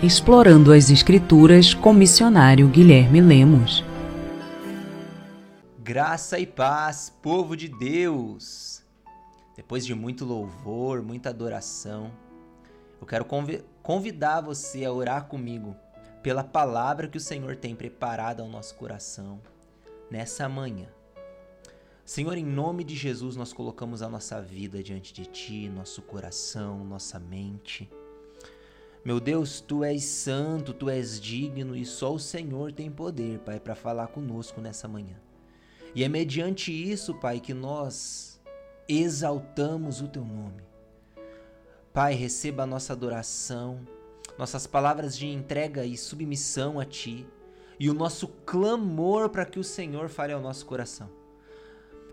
Explorando as Escrituras com missionário Guilherme Lemos. Graça e paz, povo de Deus! Depois de muito louvor, muita adoração, eu quero convidar você a orar comigo pela palavra que o Senhor tem preparado ao nosso coração nessa manhã. Senhor, em nome de Jesus, nós colocamos a nossa vida diante de Ti, nosso coração, nossa mente. Meu Deus, Tu és santo, Tu és digno e só o Senhor tem poder, Pai, para falar conosco nessa manhã. E é mediante isso, Pai, que nós exaltamos o Teu nome. Pai, receba a nossa adoração, nossas palavras de entrega e submissão a Ti e o nosso clamor para que o Senhor fale ao nosso coração.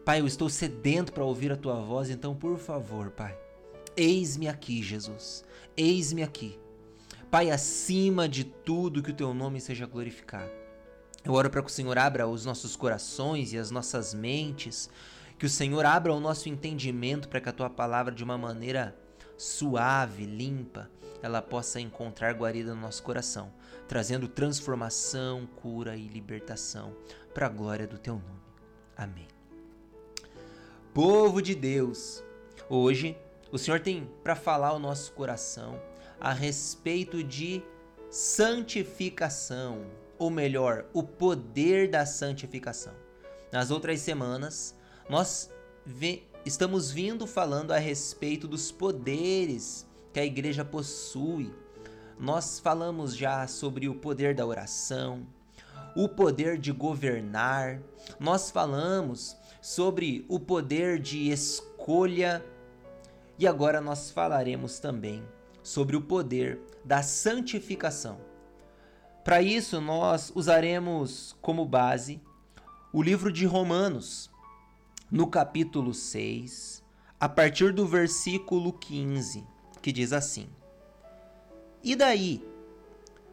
Pai, eu estou sedento para ouvir a tua voz, então por favor, Pai, eis-me aqui, Jesus. Eis-me aqui. Pai, acima de tudo, que o teu nome seja glorificado. Eu oro para que o Senhor abra os nossos corações e as nossas mentes, que o Senhor abra o nosso entendimento para que a tua palavra, de uma maneira suave, limpa, ela possa encontrar guarida no nosso coração, trazendo transformação, cura e libertação para a glória do teu nome. Amém povo de Deus. Hoje, o Senhor tem para falar ao nosso coração a respeito de santificação, ou melhor, o poder da santificação. Nas outras semanas, nós estamos vindo falando a respeito dos poderes que a igreja possui. Nós falamos já sobre o poder da oração, o poder de governar. Nós falamos sobre o poder de escolha e agora nós falaremos também sobre o poder da santificação. Para isso, nós usaremos como base o livro de Romanos, no capítulo 6, a partir do versículo 15, que diz assim: E daí?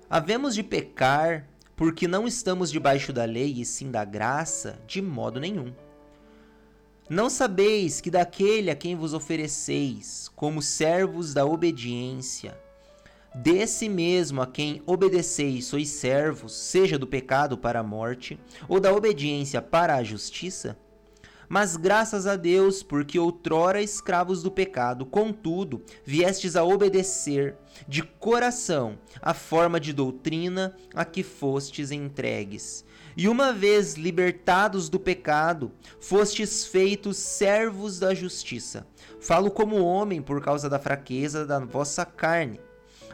Havemos de pecar porque não estamos debaixo da lei e sim da graça? De modo nenhum. Não sabeis que daquele a quem vos ofereceis, como servos da obediência, desse mesmo a quem obedeceis sois servos, seja do pecado para a morte, ou da obediência para a justiça? Mas graças a Deus, porque outrora escravos do pecado, contudo, viestes a obedecer de coração a forma de doutrina a que fostes entregues. E uma vez libertados do pecado, fostes feitos servos da justiça. Falo como homem por causa da fraqueza da vossa carne.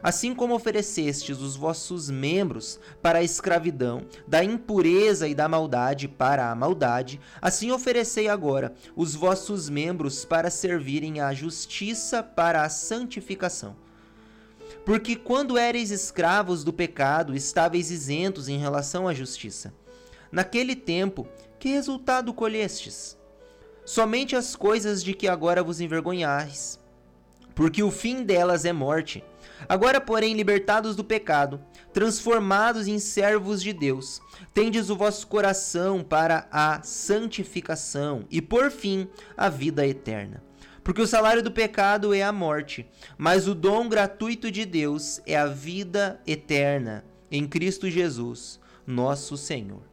Assim como oferecestes os vossos membros para a escravidão, da impureza e da maldade para a maldade, assim oferecei agora os vossos membros para servirem à justiça para a santificação. Porque quando éreis escravos do pecado, estáveis isentos em relação à justiça. Naquele tempo, que resultado colhestes? Somente as coisas de que agora vos envergonhais, porque o fim delas é morte. Agora, porém, libertados do pecado, transformados em servos de Deus, tendes o vosso coração para a santificação e, por fim, a vida eterna. Porque o salário do pecado é a morte, mas o dom gratuito de Deus é a vida eterna em Cristo Jesus, nosso Senhor.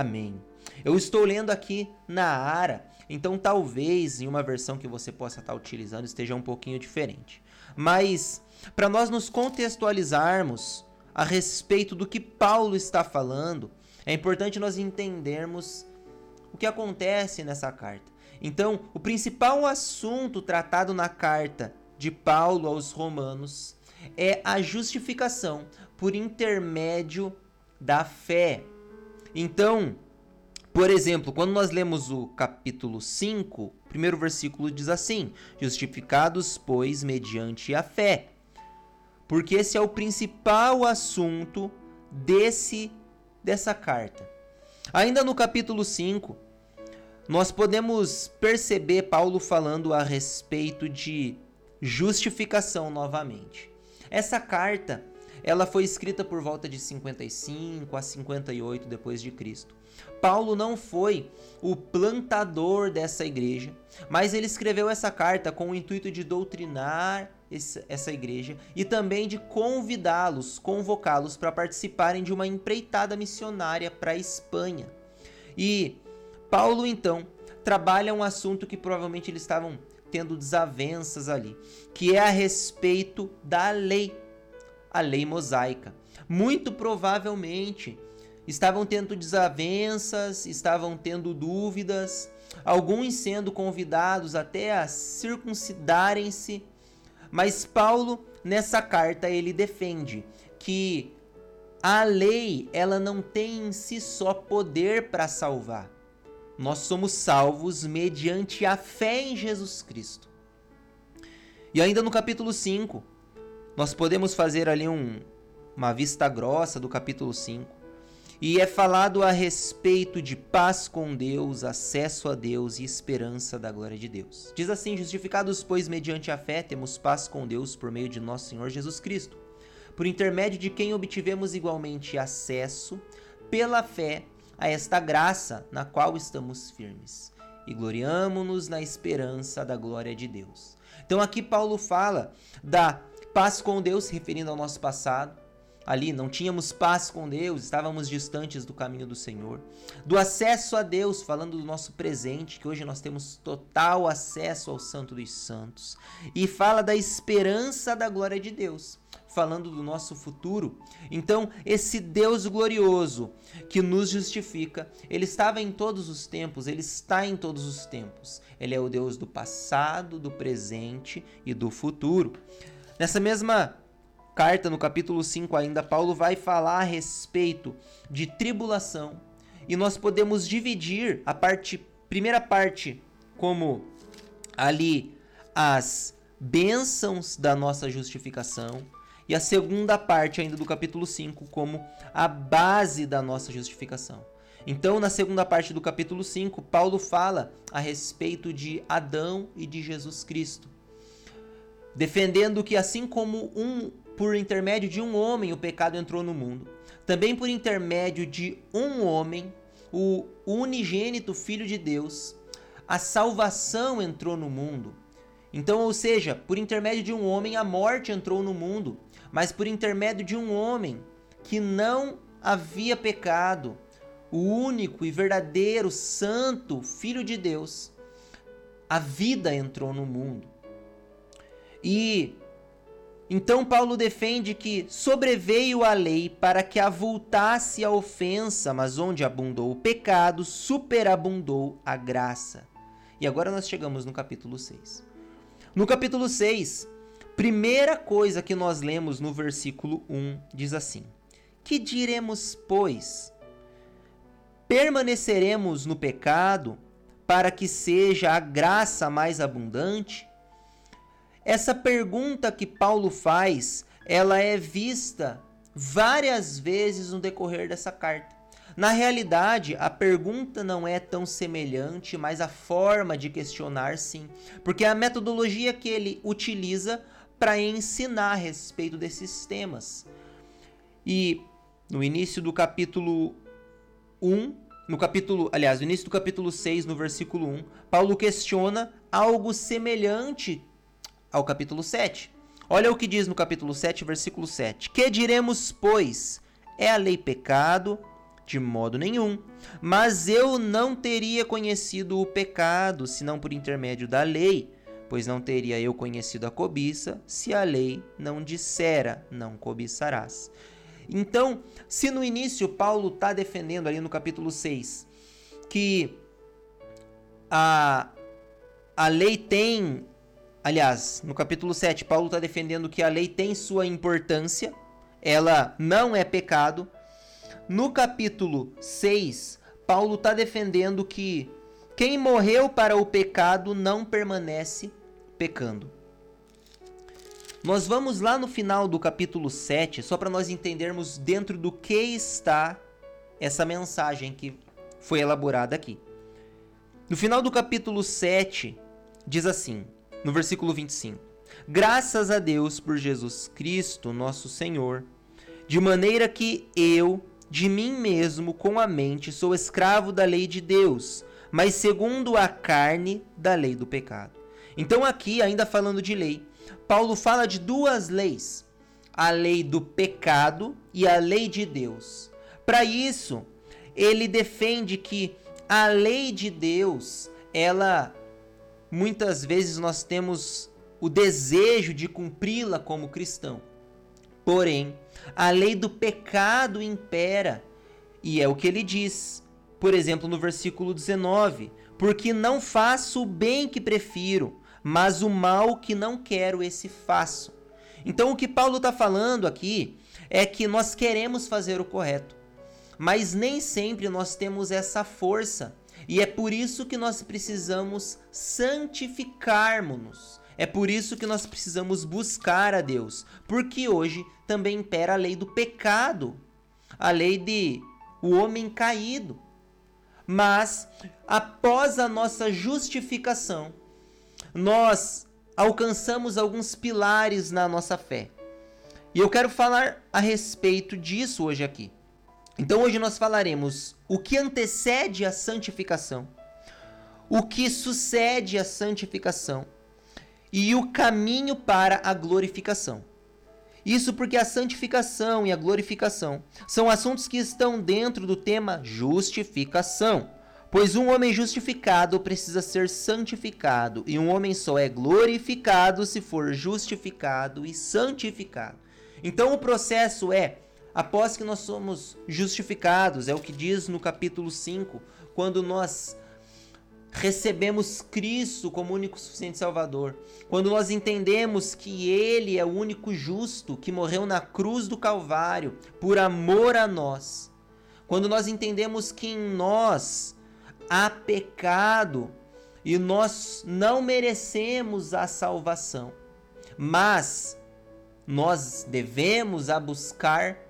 Amém. Eu estou lendo aqui na Ara, então talvez em uma versão que você possa estar utilizando esteja um pouquinho diferente. Mas para nós nos contextualizarmos a respeito do que Paulo está falando, é importante nós entendermos o que acontece nessa carta. Então, o principal assunto tratado na carta de Paulo aos Romanos é a justificação por intermédio da fé. Então, por exemplo, quando nós lemos o capítulo 5, o primeiro versículo diz assim: Justificados, pois, mediante a fé. Porque esse é o principal assunto desse dessa carta. Ainda no capítulo 5, nós podemos perceber Paulo falando a respeito de justificação novamente. Essa carta ela foi escrita por volta de 55 a 58 depois de Cristo. Paulo não foi o plantador dessa igreja, mas ele escreveu essa carta com o intuito de doutrinar essa igreja e também de convidá-los, convocá-los para participarem de uma empreitada missionária para a Espanha. E Paulo então trabalha um assunto que provavelmente eles estavam tendo desavenças ali, que é a respeito da lei, a lei mosaica. Muito provavelmente estavam tendo desavenças, estavam tendo dúvidas, alguns sendo convidados até a circuncidarem-se. Mas Paulo, nessa carta, ele defende que a lei, ela não tem em si só poder para salvar. Nós somos salvos mediante a fé em Jesus Cristo. E ainda no capítulo 5, nós podemos fazer ali um, uma vista grossa do capítulo 5 e é falado a respeito de paz com Deus, acesso a Deus e esperança da glória de Deus. Diz assim: Justificados, pois, mediante a fé, temos paz com Deus por meio de nosso Senhor Jesus Cristo, por intermédio de quem obtivemos igualmente acesso, pela fé, a esta graça na qual estamos firmes. E gloriamo-nos na esperança da glória de Deus. Então aqui Paulo fala da paz com Deus, referindo ao nosso passado, ali, não tínhamos paz com Deus, estávamos distantes do caminho do Senhor. Do acesso a Deus, falando do nosso presente, que hoje nós temos total acesso ao Santo dos Santos. E fala da esperança da glória de Deus, falando do nosso futuro. Então, esse Deus glorioso que nos justifica, ele estava em todos os tempos, ele está em todos os tempos. Ele é o Deus do passado, do presente e do futuro. Nessa mesma carta, no capítulo 5 ainda, Paulo vai falar a respeito de tribulação. E nós podemos dividir a parte, primeira parte, como ali as bênçãos da nossa justificação. E a segunda parte ainda do capítulo 5 como a base da nossa justificação. Então, na segunda parte do capítulo 5, Paulo fala a respeito de Adão e de Jesus Cristo, defendendo que assim como um por intermédio de um homem o pecado entrou no mundo. Também por intermédio de um homem, o unigênito Filho de Deus, a salvação entrou no mundo. Então, ou seja, por intermédio de um homem a morte entrou no mundo, mas por intermédio de um homem que não havia pecado, o único e verdadeiro santo Filho de Deus, a vida entrou no mundo. E então Paulo defende que sobreveio a lei para que avultasse a ofensa, mas onde abundou o pecado, superabundou a graça. E agora nós chegamos no capítulo 6. No capítulo 6, primeira coisa que nós lemos no versículo 1 diz assim: Que diremos, pois? Permaneceremos no pecado para que seja a graça mais abundante? Essa pergunta que Paulo faz, ela é vista várias vezes no decorrer dessa carta. Na realidade, a pergunta não é tão semelhante, mas a forma de questionar sim, porque é a metodologia que ele utiliza para ensinar a respeito desses temas. E no início do capítulo 1, no capítulo, aliás, no início do capítulo 6, no versículo 1, Paulo questiona algo semelhante ao capítulo 7. Olha o que diz no capítulo 7, versículo 7. Que diremos, pois? É a lei pecado? De modo nenhum. Mas eu não teria conhecido o pecado, senão por intermédio da lei, pois não teria eu conhecido a cobiça, se a lei não dissera, não cobiçarás. Então, se no início Paulo está defendendo ali no capítulo 6 que a, a lei tem Aliás, no capítulo 7, Paulo está defendendo que a lei tem sua importância, ela não é pecado. No capítulo 6, Paulo está defendendo que quem morreu para o pecado não permanece pecando. Nós vamos lá no final do capítulo 7, só para nós entendermos dentro do que está essa mensagem que foi elaborada aqui. No final do capítulo 7, diz assim: no versículo 25. Graças a Deus por Jesus Cristo, nosso Senhor, De maneira que eu, de mim mesmo, com a mente, sou escravo da lei de Deus, mas segundo a carne, da lei do pecado. Então, aqui, ainda falando de lei, Paulo fala de duas leis: a lei do pecado e a lei de Deus. Para isso, ele defende que a lei de Deus, ela muitas vezes nós temos o desejo de cumpri-la como cristão. Porém, a lei do pecado impera, e é o que ele diz. Por exemplo, no versículo 19: Porque não faço o bem que prefiro, mas o mal que não quero, esse faço. Então, o que Paulo está falando aqui é que nós queremos fazer o correto, mas nem sempre nós temos essa força, e é por isso que nós precisamos santificarmos-nos. É por isso que nós precisamos buscar a Deus, porque hoje também impera a lei do pecado, a lei de o homem caído. Mas após a nossa justificação, nós alcançamos alguns pilares na nossa fé. E eu quero falar a respeito disso hoje aqui. Então hoje nós falaremos o que antecede a santificação, o que sucede a santificação e o caminho para a glorificação. Isso porque a santificação e a glorificação são assuntos que estão dentro do tema justificação. Pois um homem justificado precisa ser santificado, e um homem só é glorificado se for justificado e santificado. Então o processo é, após que nós somos justificados, é o que diz no capítulo 5, quando nós recebemos Cristo como único suficiente Salvador, quando nós entendemos que Ele é o único justo que morreu na cruz do Calvário por amor a nós, quando nós entendemos que em nós há pecado e nós não merecemos a salvação, mas nós devemos a buscar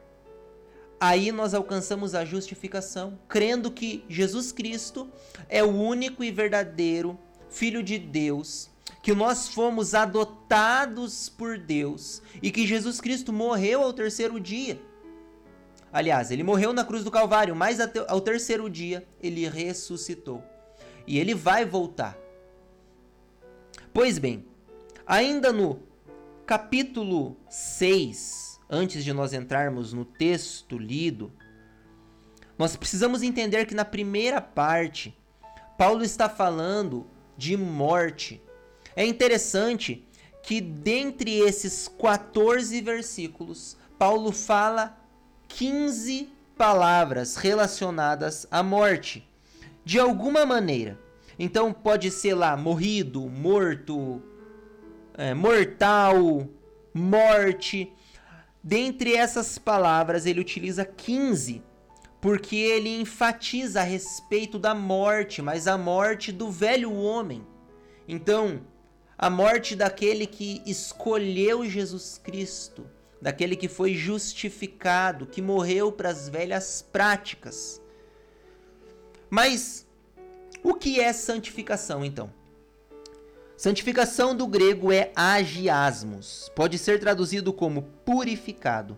aí nós alcançamos a justificação, crendo que Jesus Cristo é o único e verdadeiro Filho de Deus, que nós fomos adotados por Deus e que Jesus Cristo morreu ao terceiro dia. Aliás, ele morreu na cruz do Calvário, mas ao terceiro dia ele ressuscitou. E ele vai voltar. Pois bem, ainda no capítulo 6 antes de nós entrarmos no texto lido, nós precisamos entender que na primeira parte, Paulo está falando de morte. É interessante que dentre esses 14 versículos, Paulo fala 15 palavras relacionadas à morte, de alguma maneira. Então pode ser lá morrido, morto, é, mortal, morte. Dentre essas palavras, ele utiliza 15, porque ele enfatiza a respeito da morte, mas a morte do velho homem. Então, a morte daquele que escolheu Jesus Cristo, daquele que foi justificado, que morreu para as velhas práticas. Mas o que é santificação então? Santificação do grego é agiasmos, pode ser traduzido como purificado.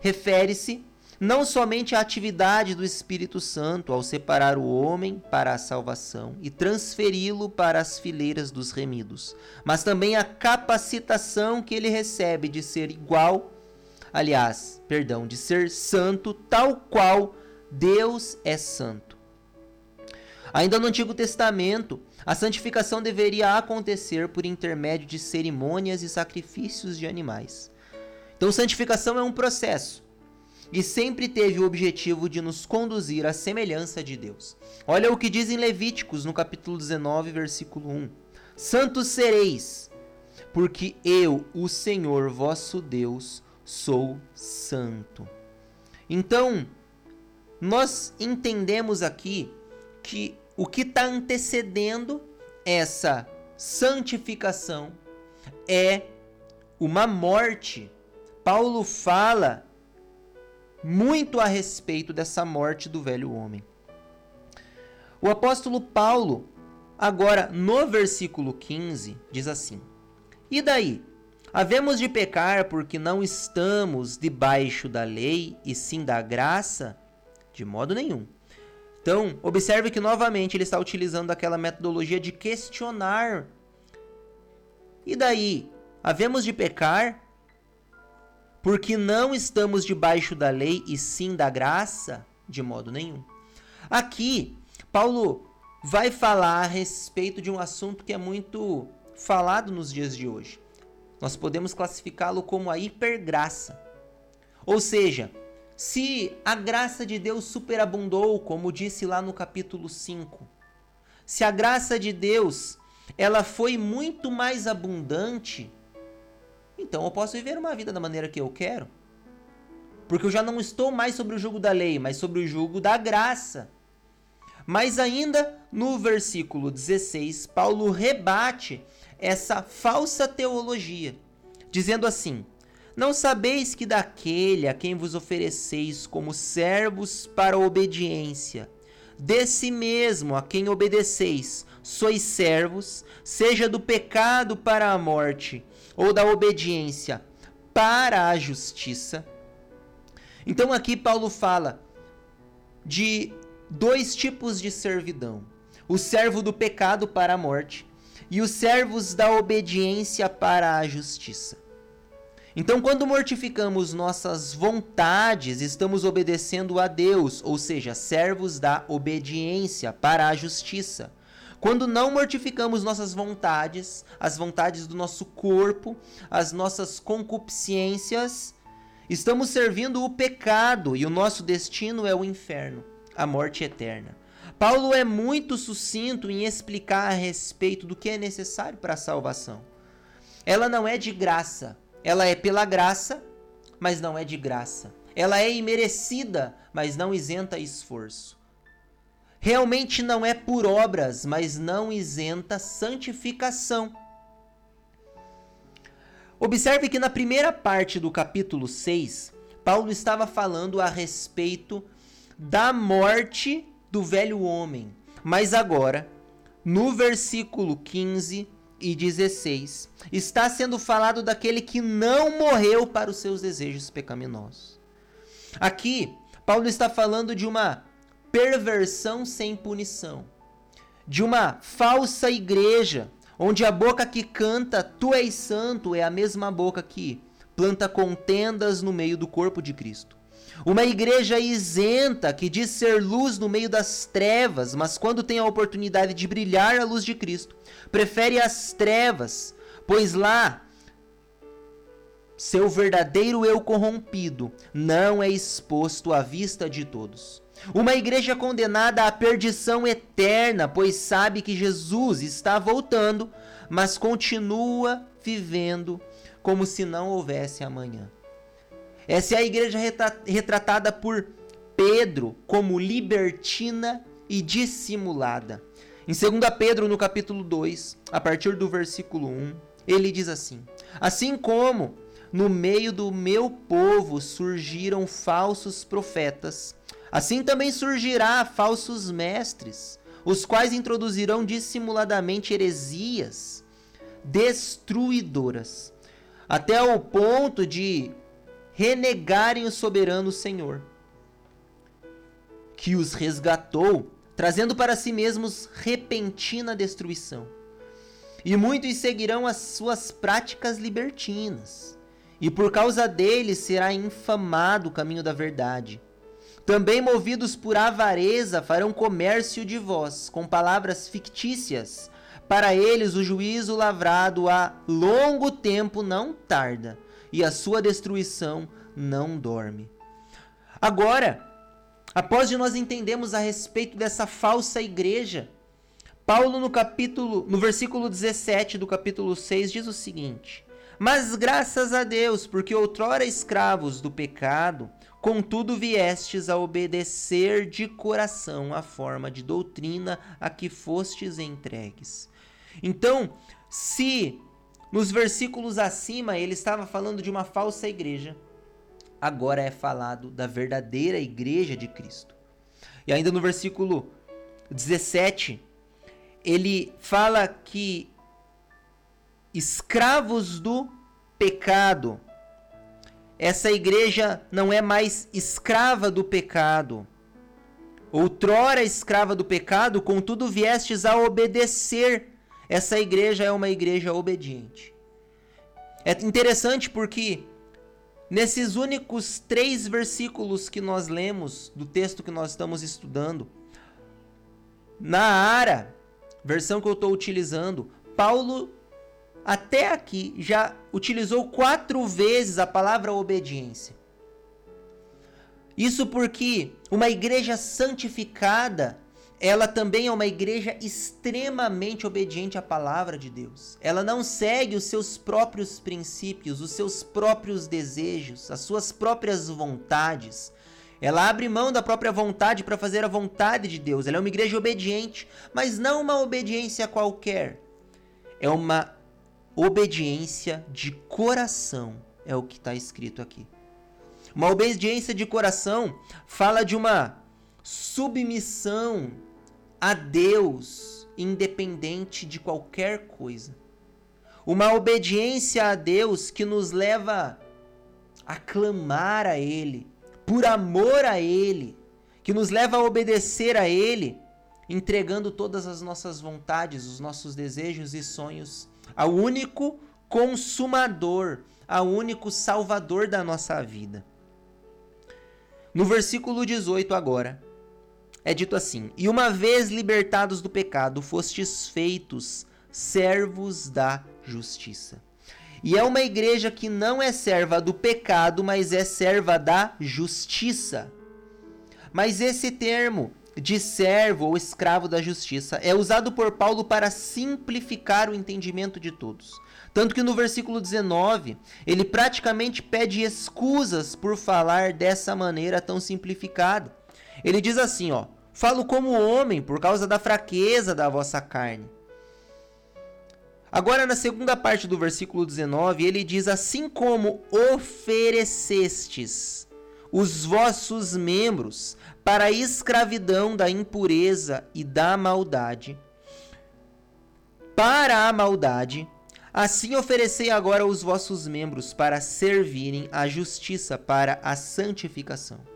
Refere-se não somente à atividade do Espírito Santo ao separar o homem para a salvação e transferi-lo para as fileiras dos remidos, mas também à capacitação que ele recebe de ser igual, aliás, perdão, de ser santo tal qual Deus é santo. Ainda no Antigo Testamento, a santificação deveria acontecer por intermédio de cerimônias e sacrifícios de animais. Então, santificação é um processo e sempre teve o objetivo de nos conduzir à semelhança de Deus. Olha o que diz em Levíticos, no capítulo 19, versículo 1: Santos sereis, porque eu, o Senhor vosso Deus, sou santo. Então, nós entendemos aqui que o que está antecedendo essa santificação é uma morte. Paulo fala muito a respeito dessa morte do velho homem. O apóstolo Paulo, agora no versículo 15, diz assim: E daí? Havemos de pecar porque não estamos debaixo da lei e sim da graça? De modo nenhum. Então, observe que novamente ele está utilizando aquela metodologia de questionar. E daí? Havemos de pecar porque não estamos debaixo da lei e sim da graça? De modo nenhum. Aqui, Paulo vai falar a respeito de um assunto que é muito falado nos dias de hoje. Nós podemos classificá-lo como a hipergraça. Ou seja, se a graça de Deus superabundou, como disse lá no capítulo 5, se a graça de Deus ela foi muito mais abundante, então eu posso viver uma vida da maneira que eu quero. Porque eu já não estou mais sobre o jugo da lei, mas sobre o jugo da graça. Mas ainda no versículo 16, Paulo rebate essa falsa teologia, dizendo assim: Não sabeis que daquele a quem vos ofereceis como servos para a obediência, desse mesmo a quem obedeceis, sois servos, seja do pecado para a morte, ou da obediência para a justiça. Então aqui Paulo fala de dois tipos de servidão: o servo do pecado para a morte e os servos da obediência para a justiça. Então, quando mortificamos nossas vontades, estamos obedecendo a Deus, ou seja, servos da obediência para a justiça. Quando não mortificamos nossas vontades, as vontades do nosso corpo, as nossas concupiscências, estamos servindo o pecado e o nosso destino é o inferno a morte eterna. Paulo é muito sucinto em explicar a respeito do que é necessário para a salvação. Ela não é de graça, ela é pela graça, mas não é de graça. Ela é imerecida, mas não isenta esforço. Realmente não é por obras, mas não isenta santificação. Observe que na primeira parte do capítulo 6, Paulo estava falando a respeito da morte do velho homem. Mas agora, no versículo 15 e 16, está sendo falado daquele que não morreu para os seus desejos pecaminosos. Aqui, Paulo está falando de uma perversão sem punição, de uma falsa igreja, onde a boca que canta tu és santo é a mesma boca que planta contendas no meio do corpo de Cristo. Uma igreja isenta que diz ser luz no meio das trevas, mas quando tem a oportunidade de brilhar a luz de Cristo, prefere as trevas, pois lá seu verdadeiro eu corrompido não é exposto à vista de todos. Uma igreja condenada à perdição eterna, pois sabe que Jesus está voltando, mas continua vivendo como se não houvesse amanhã. Essa é a igreja retratada por Pedro como libertina e dissimulada. Em 2 Pedro, no capítulo 2, a partir do versículo 1, ele diz assim: Assim como no meio do meu povo surgiram falsos profetas, assim também surgirá falsos mestres, os quais introduzirão dissimuladamente heresias destruidoras, até o ponto de renegarem o soberano Senhor, que os resgatou, trazendo para si mesmos repentina destruição. E muitos seguirão as suas práticas libertinas, e por causa deles será infamado o caminho da verdade. Também movidos por avareza farão comércio de vós, com palavras fictícias. Para eles o juízo lavrado há longo tempo não tarda e a sua destruição não dorme. Agora, após de nós entendemos a respeito dessa falsa igreja, Paulo no capítulo, no versículo 17 do capítulo 6 diz o seguinte: Mas graças a Deus, porque outrora escravos do pecado, contudo viestes a obedecer de coração a forma de doutrina a que fostes entregues. Então, se nos versículos acima, ele estava falando de uma falsa igreja. Agora é falado da verdadeira igreja de Cristo. E ainda no versículo 17, ele fala que escravos do pecado. Essa igreja não é mais escrava do pecado. Outrora escrava do pecado, contudo viestes a obedecer. Essa igreja é uma igreja obediente. É interessante porque nesses únicos três versículos que nós lemos do texto que nós estamos estudando, na Ara, versão que eu estou utilizando, Paulo até aqui já utilizou quatro vezes a palavra obediência. Isso porque uma igreja santificada, ela também é uma igreja extremamente obediente à palavra de Deus. Ela não segue os seus próprios princípios, os seus próprios desejos, as suas próprias vontades. Ela abre mão da própria vontade para fazer a vontade de Deus. Ela é uma igreja obediente, mas não uma obediência qualquer. É uma obediência de coração, é o que está escrito aqui. Uma obediência de coração fala de uma submissão a Deus, independente de qualquer coisa. Uma obediência a Deus que nos leva a clamar a Ele, por amor a Ele, que nos leva a obedecer a Ele, entregando todas as nossas vontades, os nossos desejos e sonhos ao único consumador, ao único salvador da nossa vida. No versículo 18 agora, é dito assim: E uma vez libertados do pecado, fostes feitos servos da justiça. E é uma igreja que não é serva do pecado, mas é serva da justiça. Mas esse termo de servo ou escravo da justiça é usado por Paulo para simplificar o entendimento de todos. Tanto que no versículo 19, ele praticamente pede excusas por falar dessa maneira tão simplificada. Ele diz assim, ó: "Falo como homem por causa da fraqueza da vossa carne." Agora na segunda parte do versículo 19, ele diz assim como oferecestes os vossos membros para a escravidão da impureza e da maldade, para a maldade, assim oferecei agora os vossos membros para servirem à justiça, para a santificação.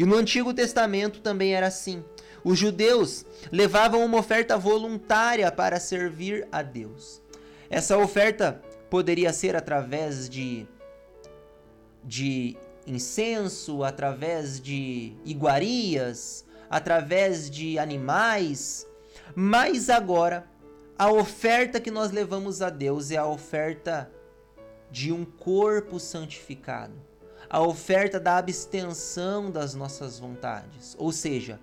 E no Antigo Testamento também era assim. Os judeus levavam uma oferta voluntária para servir a Deus. Essa oferta poderia ser através de, de incenso, através de iguarias, através de animais, mas agora a oferta que nós levamos a Deus é a oferta de um corpo santificado, a oferta da abstenção das nossas vontades, ou seja,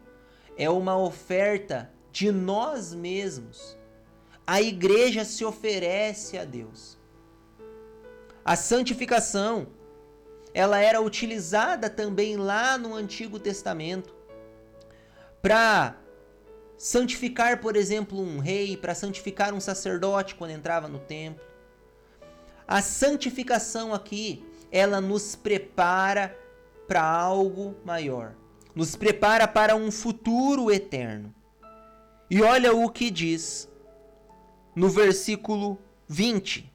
é uma oferta de nós mesmos. A igreja se oferece a Deus. A santificação ela era utilizada também lá no Antigo Testamento para santificar, por exemplo, um rei, para santificar um sacerdote quando entrava no templo. A santificação aqui, ela nos prepara para algo maior, nos prepara para um futuro eterno. E olha o que diz no versículo 20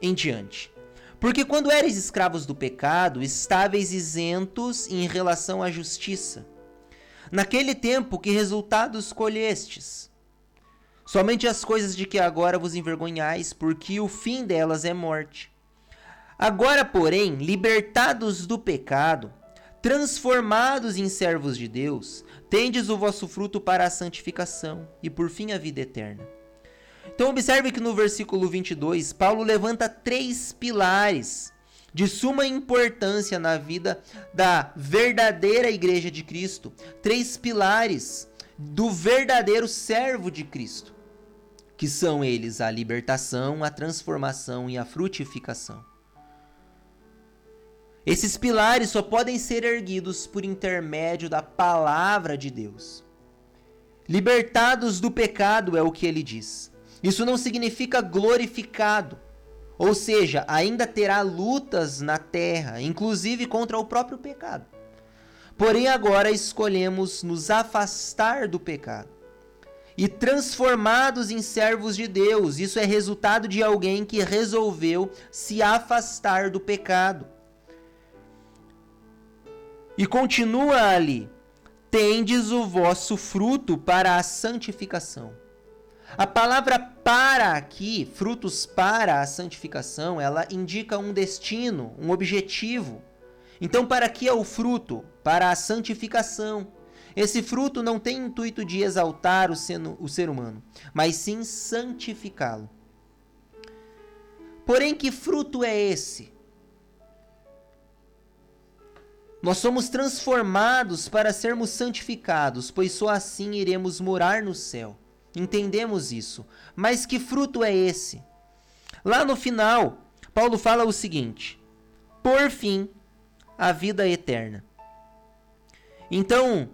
em diante. Porque quando eres escravos do pecado, estáveis isentos em relação à justiça. Naquele tempo, que resultados colhestes? Somente as coisas de que agora vos envergonhais, porque o fim delas é morte. Agora, porém, libertados do pecado, transformados em servos de Deus, tendes o vosso fruto para a santificação e por fim a vida eterna. Então, observe que no versículo 22, Paulo levanta três pilares de suma importância na vida da verdadeira igreja de Cristo. Três pilares do verdadeiro servo de Cristo, que são eles a libertação, a transformação e a frutificação. Esses pilares só podem ser erguidos por intermédio da palavra de Deus. Libertados do pecado é o que ele diz. Isso não significa glorificado, ou seja, ainda terá lutas na terra, inclusive contra o próprio pecado. Porém, agora escolhemos nos afastar do pecado. e transformados em servos de Deus. Isso é resultado de alguém que resolveu se afastar do pecado. E continua ali: tendes o vosso fruto para a santificação. A palavra para aqui, frutos para a santificação, ela indica um destino, um objetivo. Então, para que é o fruto? Para a santificação. Esse fruto não tem intuito de exaltar o ser, o ser humano, mas sim santificá-lo. Porém, que fruto é esse? Nós somos transformados para sermos santificados, pois só assim iremos morar no céu. Entendemos isso. Mas que fruto é esse? Lá no final, Paulo fala o seguinte: por fim, a vida eterna. Então,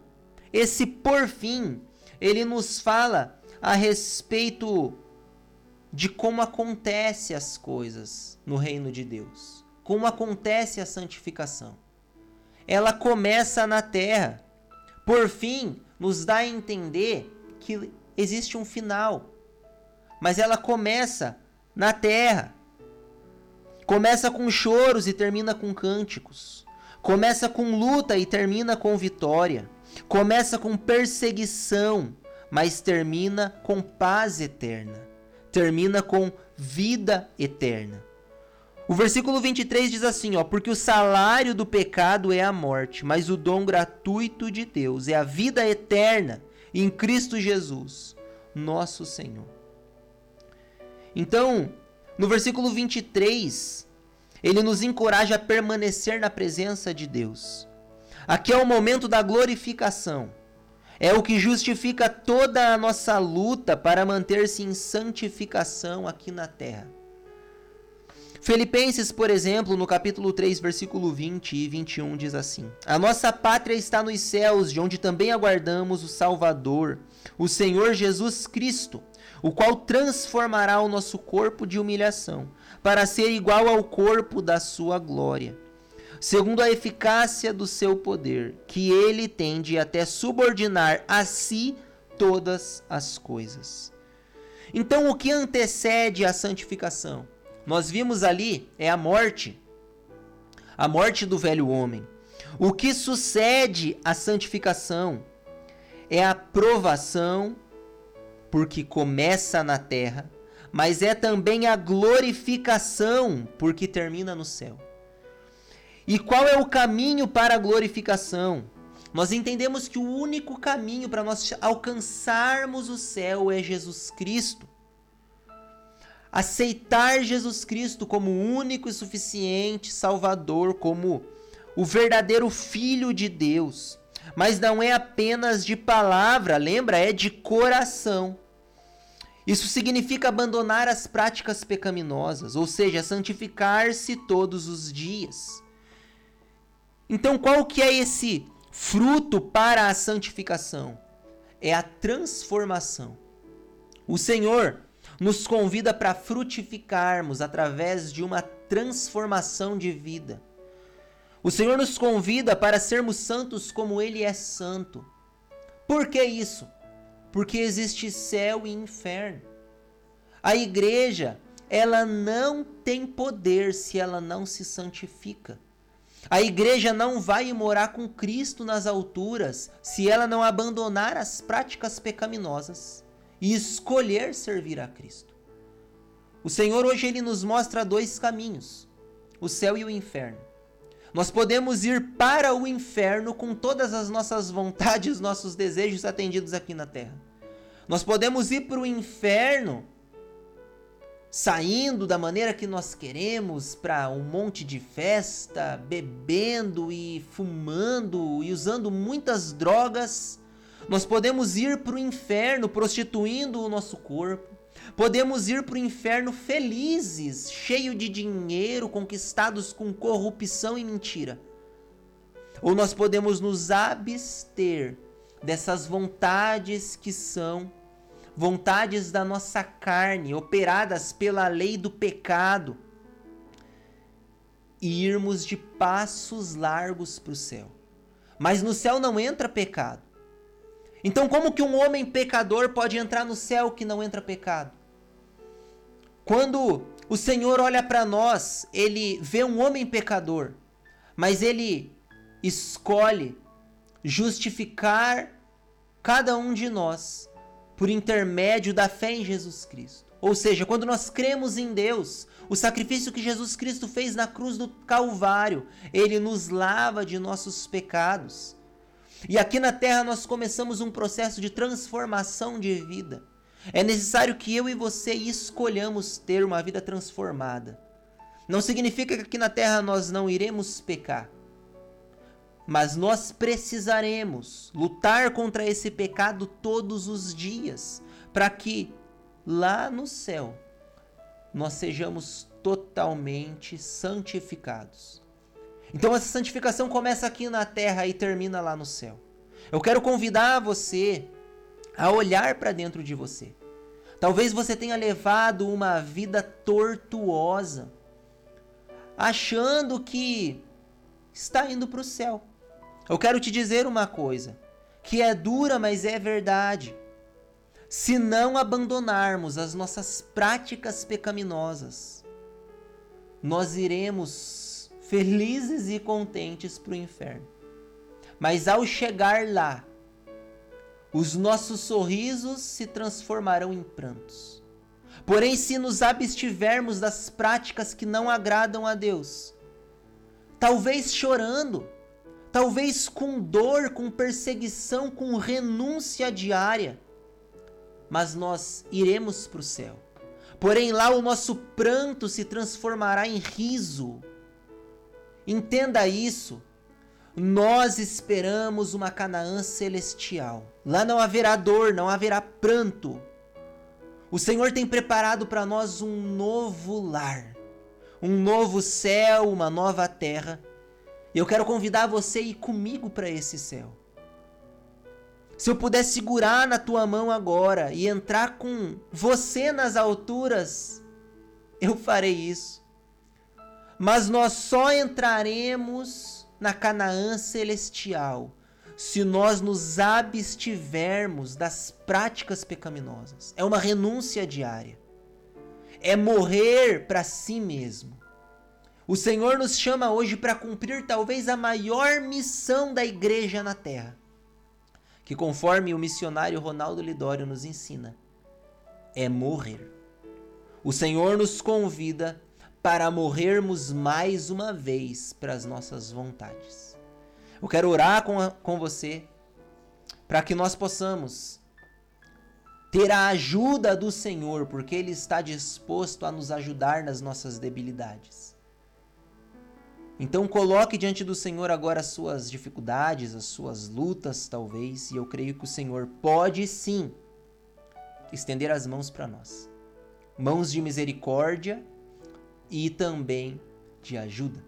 esse por fim, ele nos fala a respeito de como acontece as coisas no reino de Deus, como acontece a santificação. Ela começa na terra. Por fim, nos dá a entender que existe um final. Mas ela começa na terra. Começa com choros e termina com cânticos. Começa com luta e termina com vitória. Começa com perseguição, mas termina com paz eterna. Termina com vida eterna. O versículo 23 diz assim, ó: "Porque o salário do pecado é a morte, mas o dom gratuito de Deus é a vida eterna em Cristo Jesus, nosso Senhor." Então, no versículo 23, ele nos encoraja a permanecer na presença de Deus. Aqui é o momento da glorificação. É o que justifica toda a nossa luta para manter-se em santificação aqui na terra. Filipenses, por exemplo, no capítulo 3, versículo 20 e 21 diz assim: A nossa pátria está nos céus, de onde também aguardamos o Salvador, o Senhor Jesus Cristo, o qual transformará o nosso corpo de humilhação, para ser igual ao corpo da sua glória segundo a eficácia do seu poder, que ele tende até subordinar a si todas as coisas. Então, o que antecede a santificação? Nós vimos ali é a morte, a morte do velho homem. O que sucede à santificação é a provação, porque começa na terra, mas é também a glorificação, porque termina no céu. E qual é o caminho para a glorificação? Nós entendemos que o único caminho para nós alcançarmos o céu é Jesus Cristo. Aceitar Jesus Cristo como único e suficiente Salvador, como o verdadeiro Filho de Deus. Mas não é apenas de palavra, lembra? É de coração. Isso significa abandonar as práticas pecaminosas, ou seja, santificar-se todos os dias. Então, qual que é esse fruto para a santificação? É a transformação. O Senhor nos convida para frutificarmos através de uma transformação de vida. O Senhor nos convida para sermos santos como Ele é santo. Por que isso? Porque existe céu e inferno. A igreja, ela não tem poder se ela não se santifica. A igreja não vai morar com Cristo nas alturas se ela não abandonar as práticas pecaminosas e escolher servir a Cristo. O Senhor hoje ele nos mostra dois caminhos: o céu e o inferno. Nós podemos ir para o inferno com todas as nossas vontades, nossos desejos atendidos aqui na terra. Nós podemos ir para o inferno saindo da maneira que nós queremos para um monte de festa, bebendo e fumando e usando muitas drogas. Nós podemos ir para o inferno prostituindo o nosso corpo. Podemos ir para o inferno felizes, cheio de dinheiro, conquistados com corrupção e mentira. Ou nós podemos nos abster dessas vontades que são vontades da nossa carne, operadas pela lei do pecado, e irmos de passos largos para o céu. Mas no céu não entra pecado. Então, como que um homem pecador pode entrar no céu que não entra pecado? Quando o Senhor olha para nós, ele vê um homem pecador, mas ele escolhe justificar cada um de nós por intermédio da fé em Jesus Cristo. Ou seja, quando nós cremos em Deus, o sacrifício que Jesus Cristo fez na cruz do Calvário, ele nos lava de nossos pecados. E aqui na terra nós começamos um processo de transformação de vida. É necessário que eu e você escolhamos ter uma vida transformada. Não significa que aqui na terra nós não iremos pecar. Mas nós precisaremos lutar contra esse pecado todos os dias, para que lá no céu nós sejamos totalmente santificados. Então essa santificação começa aqui na terra e termina lá no céu. Eu quero convidar você a olhar para dentro de você. Talvez você tenha levado uma vida tortuosa, achando que está indo para o céu. Eu quero te dizer uma coisa, que é dura, mas é verdade. Se não abandonarmos as nossas práticas pecaminosas, nós iremos felizes e contentes para o inferno. Mas ao chegar lá, os nossos sorrisos se transformarão em prantos. Porém, se nos abstivermos das práticas que não agradam a Deus, talvez chorando, talvez com dor, com perseguição, com renúncia diária, mas nós iremos para o céu. Porém, lá o nosso pranto se transformará em riso. Entenda isso. Nós esperamos uma Canaã celestial. Lá não haverá dor, não haverá pranto. O Senhor tem preparado para nós um novo lar, um novo céu, uma nova terra. E eu quero convidar você a ir comigo para esse céu. Se eu puder segurar na tua mão agora e entrar com você nas alturas, eu farei isso. Mas nós só entraremos na Canaã celestial se nós nos abstivermos das práticas pecaminosas. É uma renúncia diária. É morrer para si mesmo. O Senhor nos chama hoje para cumprir talvez a maior missão da igreja na terra, que conforme o missionário Ronaldo Lidório nos ensina, é morrer. O Senhor nos convida para morrermos mais uma vez para as nossas vontades. Eu quero orar com, a, com você para que nós possamos ter a ajuda do Senhor, porque Ele está disposto a nos ajudar nas nossas debilidades. Então coloque diante do Senhor agora as suas dificuldades, as suas lutas, talvez, e eu creio que o Senhor pode sim estender as mãos para nós. Mãos de misericórdia e também de ajuda.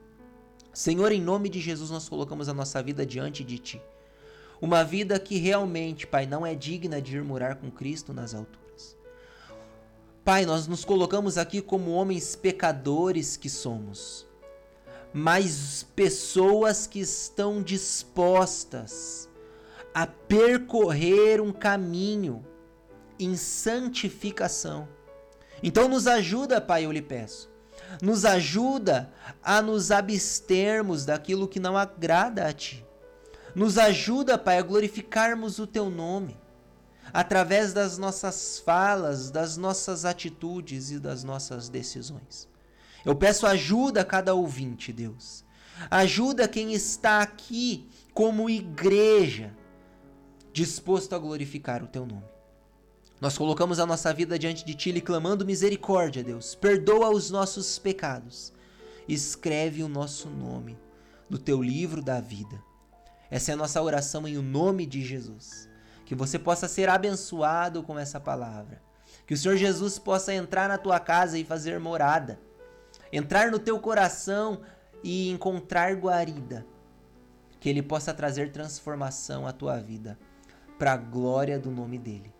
Senhor, em nome de Jesus, nós colocamos a nossa vida diante de Ti. Uma vida que realmente, Pai, não é digna de ir morar com Cristo nas alturas. Pai, nós nos colocamos aqui como homens pecadores que somos, mas pessoas que estão dispostas a percorrer um caminho em santificação. Então nos ajuda, Pai, eu lhe peço nos ajuda a nos abstermos daquilo que não agrada a Ti. Nos ajuda, Pai, a glorificarmos o Teu nome através das nossas falas, das nossas atitudes e das nossas decisões. Eu peço ajuda a cada ouvinte, Deus. Ajuda quem está aqui como igreja, disposto a glorificar o Teu nome. Nós colocamos a nossa vida diante de Ti clamando misericórdia, Deus. Perdoa os nossos pecados. Escreve o nosso nome no Teu livro da vida. Essa é a nossa oração em o nome de Jesus. Que você possa ser abençoado com essa palavra. Que o Senhor Jesus possa entrar na tua casa e fazer morada. Entrar no teu coração e encontrar guarida. Que Ele possa trazer transformação à tua vida. Para a glória do nome dEle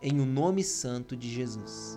em o nome santo de Jesus.